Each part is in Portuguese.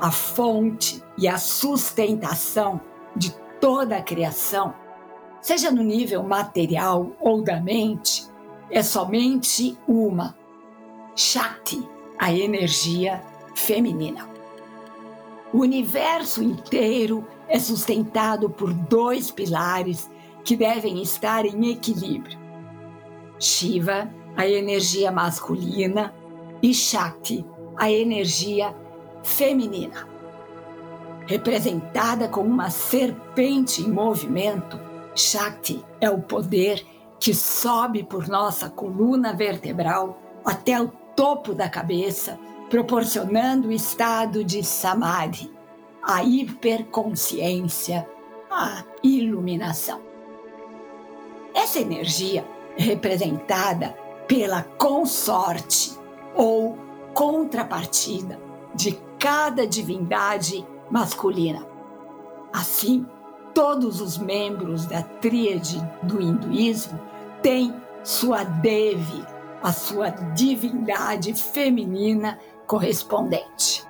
a fonte e a sustentação de toda a criação, seja no nível material ou da mente, é somente uma: Shakti, a energia feminina. O universo inteiro é sustentado por dois pilares que devem estar em equilíbrio: Shiva, a energia masculina, e Shakti, a energia feminina. Representada como uma serpente em movimento, Shakti é o poder que sobe por nossa coluna vertebral até o topo da cabeça, proporcionando o estado de samadhi, a hiperconsciência, a iluminação. Essa energia é representada pela consorte ou contrapartida de cada divindade masculina. Assim, todos os membros da tríade do hinduísmo têm sua Devi, a sua divindade feminina correspondente.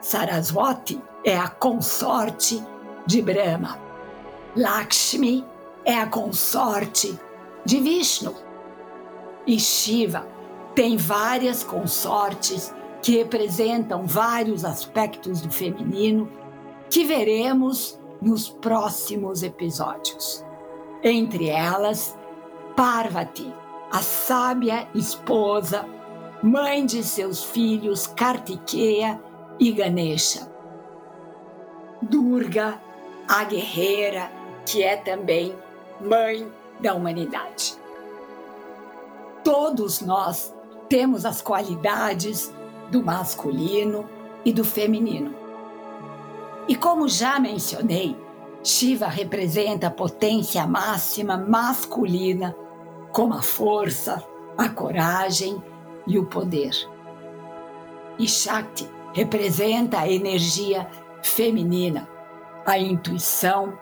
Saraswati é a consorte de Brahma. Lakshmi é a consorte de Vishnu. E Shiva tem várias consortes que representam vários aspectos do feminino que veremos nos próximos episódios. Entre elas, Parvati, a sábia esposa, mãe de seus filhos Kartikeya e Ganesha. Durga, a guerreira, que é também mãe da humanidade. Todos nós temos as qualidades do masculino e do feminino. E como já mencionei, Shiva representa a potência máxima masculina, como a força, a coragem e o poder. E Shakti representa a energia feminina, a intuição,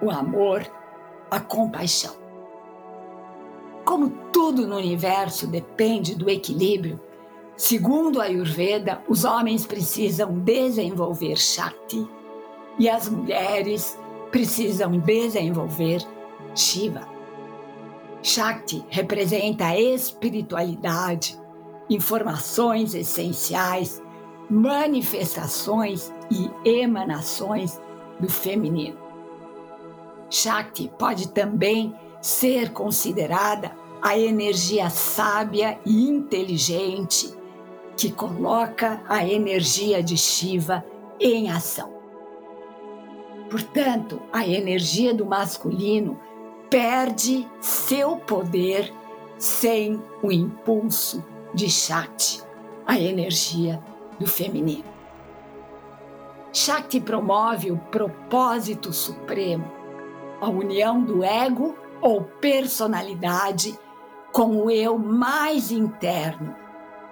o amor, a compaixão. Como tudo no universo depende do equilíbrio, Segundo a Ayurveda, os homens precisam desenvolver Shakti e as mulheres precisam desenvolver Shiva. Shakti representa a espiritualidade, informações essenciais, manifestações e emanações do feminino. Shakti pode também ser considerada a energia sábia e inteligente que coloca a energia de Shiva em ação. Portanto, a energia do masculino perde seu poder sem o impulso de Shakti, a energia do feminino. Shakti promove o propósito supremo, a união do ego ou personalidade com o eu mais interno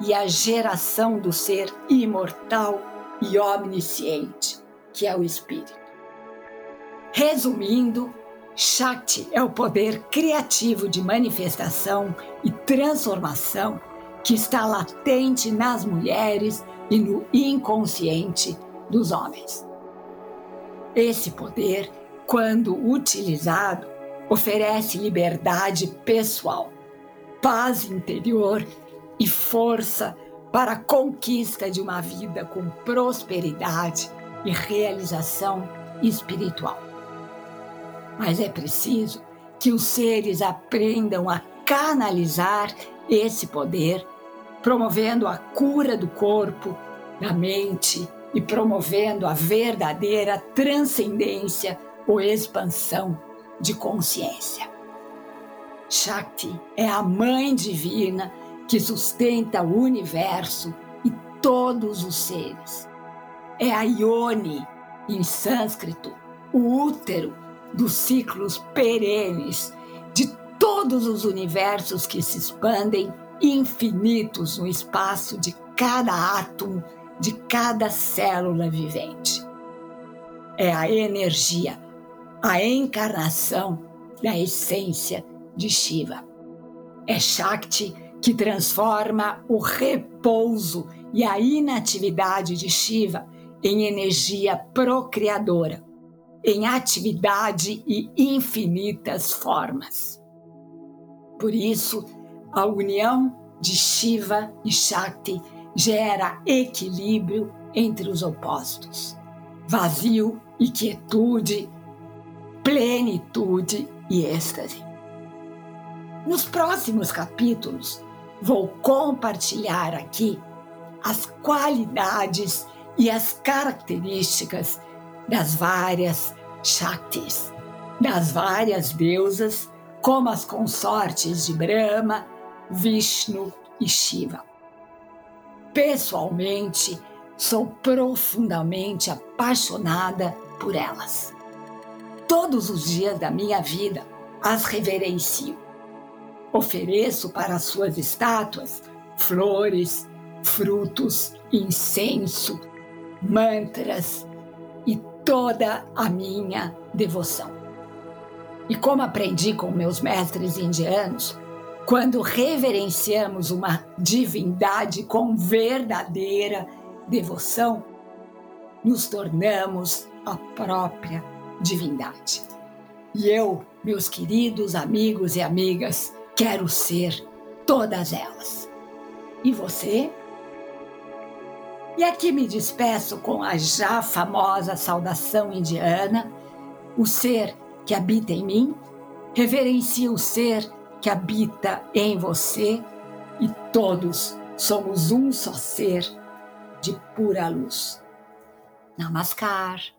e a geração do ser imortal e omnisciente, que é o Espírito. Resumindo, Shakti é o poder criativo de manifestação e transformação que está latente nas mulheres e no inconsciente dos homens. Esse poder, quando utilizado, oferece liberdade pessoal, paz interior e força para a conquista de uma vida com prosperidade e realização espiritual. Mas é preciso que os seres aprendam a canalizar esse poder, promovendo a cura do corpo, da mente e promovendo a verdadeira transcendência ou expansão de consciência. Shakti é a mãe divina que sustenta o universo e todos os seres. é a Ione, em sânscrito, o útero dos ciclos perenes de todos os universos que se expandem infinitos no espaço de cada átomo, de cada célula vivente. É a energia, a encarnação da essência de Shiva. É Shakti que transforma o repouso e a inatividade de Shiva em energia procriadora, em atividade e infinitas formas. Por isso, a união de Shiva e Shakti gera equilíbrio entre os opostos, vazio e quietude, plenitude e êxtase. Nos próximos capítulos, vou compartilhar aqui as qualidades e as características das várias Shaktis, das várias deusas, como as consortes de Brahma, Vishnu e Shiva. Pessoalmente, sou profundamente apaixonada por elas. Todos os dias da minha vida as reverencio. Ofereço para suas estátuas flores, frutos, incenso, mantras e toda a minha devoção. E como aprendi com meus mestres indianos, quando reverenciamos uma divindade com verdadeira devoção, nos tornamos a própria divindade. E eu, meus queridos amigos e amigas, quero ser todas elas. E você? E aqui me despeço com a já famosa saudação indiana: o ser que habita em mim reverencia o ser que habita em você e todos somos um só ser de pura luz. Namaskar.